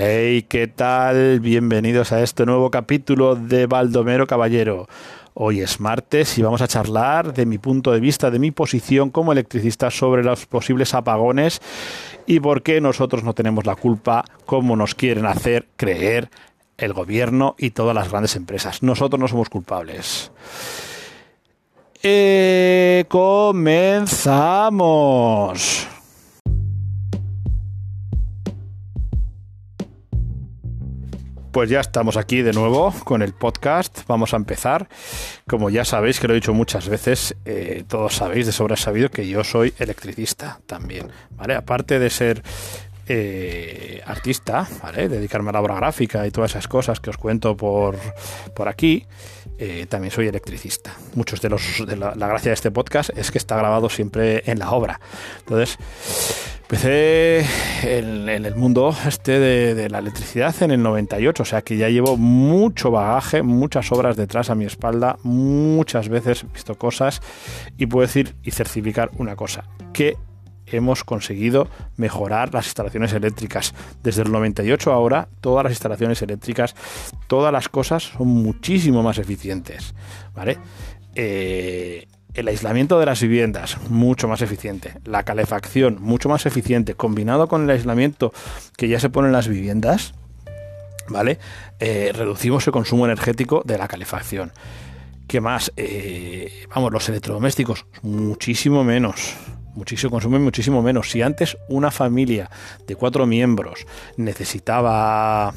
Hey, ¿qué tal? Bienvenidos a este nuevo capítulo de Baldomero Caballero. Hoy es martes y vamos a charlar de mi punto de vista, de mi posición como electricista sobre los posibles apagones y por qué nosotros no tenemos la culpa, como nos quieren hacer creer el gobierno y todas las grandes empresas. Nosotros no somos culpables. Eh, comenzamos. Pues ya estamos aquí de nuevo con el podcast. Vamos a empezar. Como ya sabéis, que lo he dicho muchas veces, eh, todos sabéis de sobra sabido que yo soy electricista también. ¿Vale? Aparte de ser eh, artista, ¿vale? Dedicarme a la obra gráfica y todas esas cosas que os cuento por, por aquí. Eh, también soy electricista. Muchos de los de la, la, gracia de este podcast es que está grabado siempre en la obra. Entonces, empecé en, el mundo este de, de, la electricidad en el 98, o sea que ya llevo mucho bagaje, muchas obras detrás a mi espalda, muchas veces he visto cosas y puedo decir y certificar una cosa, que hemos conseguido mejorar las instalaciones eléctricas. Desde el 98 ahora, todas las instalaciones eléctricas, todas las cosas son muchísimo más eficientes. ¿Vale? Eh, el aislamiento de las viviendas, mucho más eficiente. La calefacción, mucho más eficiente. Combinado con el aislamiento que ya se pone en las viviendas, ¿vale? Eh, reducimos el consumo energético de la calefacción. ¿Qué más? Eh, vamos, los electrodomésticos, muchísimo menos muchísimo, consumen muchísimo menos. Si antes una familia de cuatro miembros necesitaba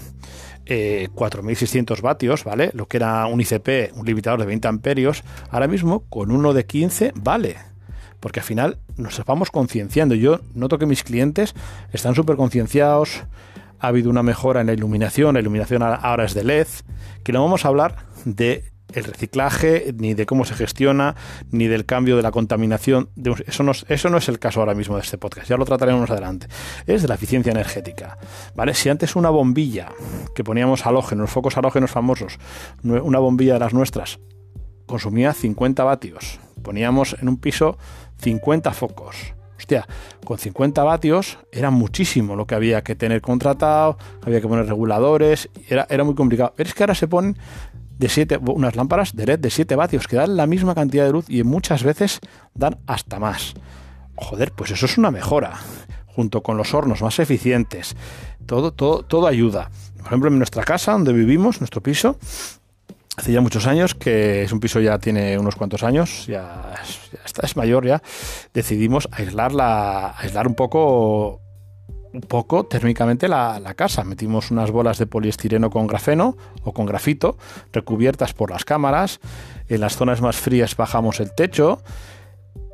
eh, 4.600 vatios, ¿vale? Lo que era un ICP, un limitador de 20 amperios, ahora mismo con uno de 15 vale. Porque al final nos vamos concienciando. Yo noto que mis clientes están súper concienciados. Ha habido una mejora en la iluminación. La iluminación ahora es de LED. Que no vamos a hablar de el reciclaje, ni de cómo se gestiona, ni del cambio de la contaminación. Eso no, eso no es el caso ahora mismo de este podcast, ya lo trataremos más adelante. Es de la eficiencia energética. ¿vale? Si antes una bombilla que poníamos halógenos, focos halógenos famosos, una bombilla de las nuestras, consumía 50 vatios, poníamos en un piso 50 focos. Hostia, con 50 vatios era muchísimo lo que había que tener contratado, había que poner reguladores, era, era muy complicado. Pero es que ahora se ponen de 7, unas lámparas de LED de 7 vatios que dan la misma cantidad de luz y muchas veces dan hasta más. Joder, pues eso es una mejora. Junto con los hornos más eficientes. Todo, todo, todo ayuda. Por ejemplo, en nuestra casa donde vivimos, nuestro piso, hace ya muchos años, que es un piso ya tiene unos cuantos años, ya, ya está, es mayor ya, decidimos aislarla, aislar un poco un poco térmicamente la, la, casa. Metimos unas bolas de poliestireno con grafeno o con grafito recubiertas por las cámaras. En las zonas más frías bajamos el techo.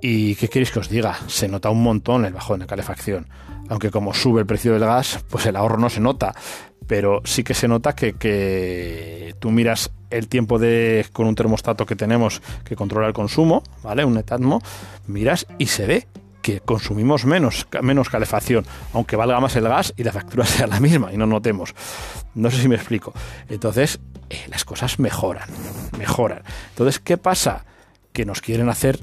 ¿Y qué queréis que os diga? Se nota un montón el bajón de calefacción. Aunque como sube el precio del gas, pues el ahorro no se nota. Pero sí que se nota que, que tú miras el tiempo de con un termostato que tenemos que controla el consumo, ¿vale? Un etatmo, miras y se ve que consumimos menos, menos calefacción, aunque valga más el gas y la factura sea la misma y no notemos. No sé si me explico. Entonces, eh, las cosas mejoran, mejoran. Entonces, ¿qué pasa? Que nos quieren hacer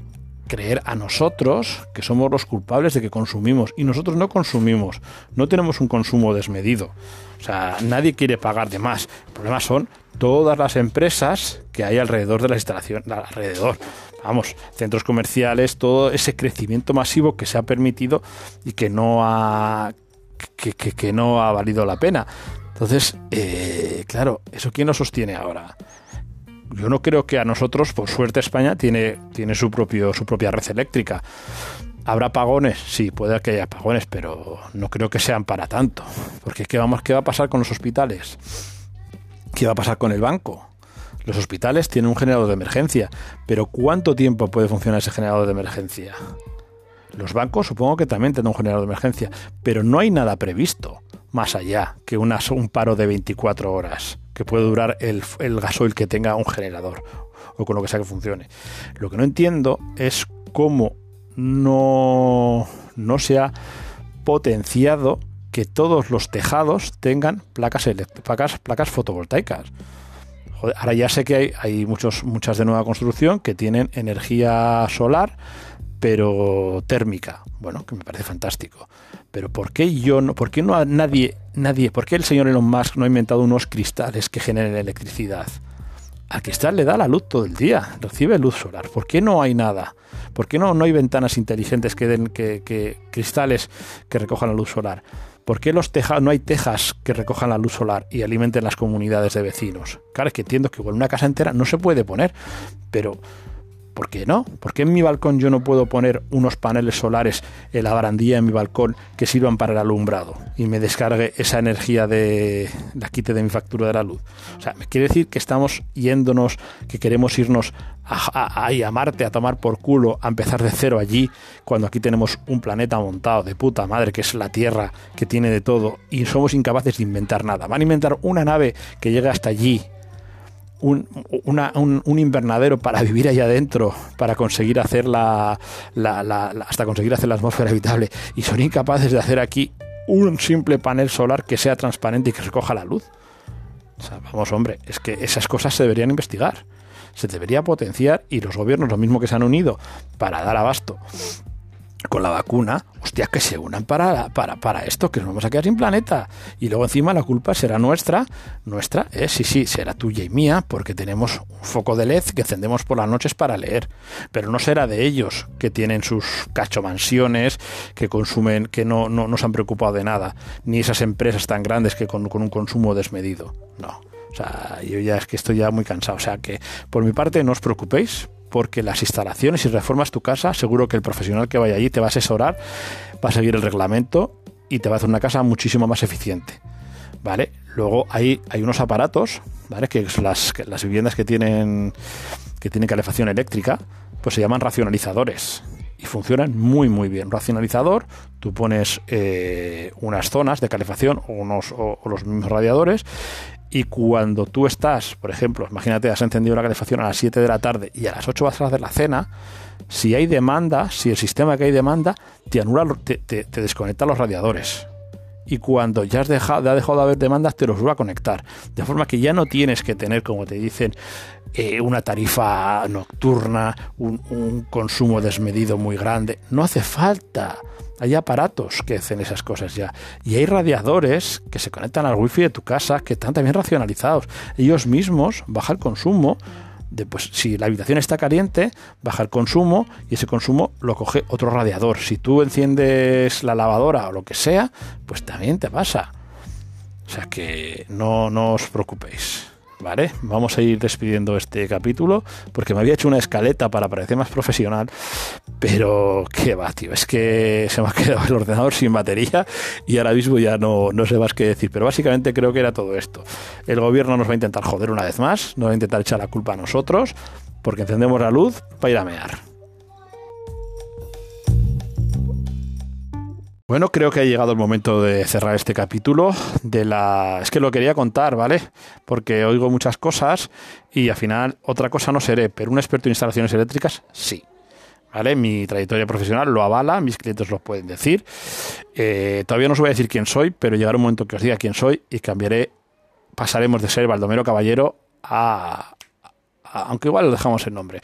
creer a nosotros que somos los culpables de que consumimos y nosotros no consumimos, no tenemos un consumo desmedido. O sea, nadie quiere pagar de más. El problema son todas las empresas que hay alrededor de la instalación, alrededor vamos, centros comerciales, todo ese crecimiento masivo que se ha permitido y que no ha, que, que, no ha valido la pena. Entonces, eh, claro, ¿eso quién lo sostiene ahora? Yo no creo que a nosotros, por suerte España tiene, tiene su, propio, su propia red eléctrica. ¿Habrá apagones? Sí, puede que haya apagones, pero no creo que sean para tanto. Porque ¿qué, vamos, ¿qué va a pasar con los hospitales? ¿Qué va a pasar con el banco? Los hospitales tienen un generador de emergencia, pero ¿cuánto tiempo puede funcionar ese generador de emergencia? Los bancos supongo que también tendrán un generador de emergencia, pero no hay nada previsto más allá que un paro de 24 horas que puede durar el, el gasoil que tenga un generador o con lo que sea que funcione. Lo que no entiendo es cómo no, no se ha potenciado que todos los tejados tengan placas, placas, placas fotovoltaicas. Ahora ya sé que hay, hay muchos, muchas de nueva construcción que tienen energía solar pero térmica. Bueno, que me parece fantástico. Pero ¿por qué yo no, por qué no a nadie, nadie, por qué el señor Elon Musk no ha inventado unos cristales que generen electricidad? Al cristal le da la luz todo el día, recibe luz solar. ¿Por qué no hay nada? ¿Por qué no, no hay ventanas inteligentes que den que, que cristales que recojan la luz solar? ¿Por qué los teja, no hay tejas que recojan la luz solar y alimenten las comunidades de vecinos? Claro, es que entiendo que con una casa entera no se puede poner, pero ¿Por qué no? ¿Por qué en mi balcón yo no puedo poner unos paneles solares en la barandilla de mi balcón que sirvan para el alumbrado y me descargue esa energía de la quite de mi factura de la luz? O sea, me quiere decir que estamos yéndonos, que queremos irnos a, a, Marte a tomar por culo, a empezar de cero allí, cuando aquí tenemos un planeta montado de puta madre, que es la Tierra, que tiene de todo, y somos incapaces de inventar nada. Van a inventar una nave que llegue hasta allí un, un, invernadero para vivir allá adentro, para conseguir hacer la, hasta conseguir hacer la atmósfera habitable, y son incapaces de hacer aquí un simple panel solar que sea transparente y que recoja la luz. vamos, hombre, es que esas cosas se deberían investigar, se debería potenciar y los gobiernos, lo mismo que se han unido para dar abasto con la vacuna, hostia, que se unan para, para, para esto, que nos vamos a quedar sin planeta. Y luego encima la culpa será nuestra, nuestra, eh, sí, sí, será tuya y mía, porque tenemos un foco de LED que encendemos por las noches para leer. Pero no será de ellos, que tienen sus cachomansiones, que consumen, que no, no, se han preocupado de nada, ni esas empresas tan grandes que con, con un consumo desmedido. No. O sea, yo ya es que estoy ya muy cansado. O sea que, por mi parte, no os preocupéis, porque las instalaciones, si reformas tu casa, seguro que el profesional que vaya allí te va a asesorar, va a seguir el reglamento y te va a hacer una casa muchísimo más eficiente. ¿Vale? Luego hay, hay unos aparatos, ¿vale? Que las, las viviendas que tienen, que tienen calefacción eléctrica, pues se llaman racionalizadores y funcionan muy muy bien. Racionalizador, tú pones eh, unas zonas de calefacción o, unos, o, los mismos radiadores y cuando tú estás, por ejemplo, imagínate, has encendido la calefacción a las 7 de la tarde y a las 8 vas a hacer la cena, si hay demanda, si el sistema que hay demanda, te anula, te, desconecta los radiadores. Y cuando ya has dejado, ha dejado de haber demandas, te los vuelve a conectar. De forma que ya no tienes que tener, como te dicen, eh, una tarifa nocturna, un consumo desmedido muy grande. No hace falta. Hay aparatos que hacen esas cosas ya. Y hay radiadores que se conectan al wifi de tu casa que están también racionalizados. Ellos mismos bajan el consumo. De, pues, si la habitación está caliente, baja el consumo y ese consumo lo coge otro radiador. Si tú enciendes la lavadora o lo que sea, pues también te pasa. O sea que no, no os preocupéis. ¿Vale? Vamos a ir despidiendo este capítulo porque me había hecho una escaleta para parecer más profesional, pero qué va, tío, es que se me ha quedado el ordenador sin batería y ahora mismo ya no, no sé más qué decir, pero básicamente creo que era todo esto. El gobierno nos va a intentar joder una vez más, nos va a intentar echar la culpa a nosotros porque encendemos la luz para ir a mear. Bueno, creo que ha llegado el momento de cerrar este capítulo de la... Es que lo quería contar, ¿vale? Porque oigo muchas cosas y al final otra cosa no seré, pero un experto en instalaciones eléctricas sí. ¿Vale? Mi trayectoria profesional lo avala, mis clientes lo pueden decir. Eh, todavía no os voy a decir quién soy, pero llegará un momento que os diga quién soy y cambiaré, pasaremos de ser Baldomero Caballero a, a aunque igual lo dejamos el nombre.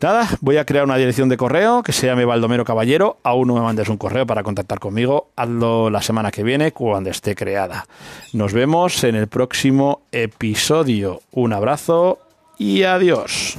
Nada, voy a crear una dirección de correo que se llame Baldomero Caballero. Aún no me mandes un correo para contactar conmigo. Hazlo la semana que viene cuando esté creada. Nos vemos en el próximo episodio. Un abrazo y adiós.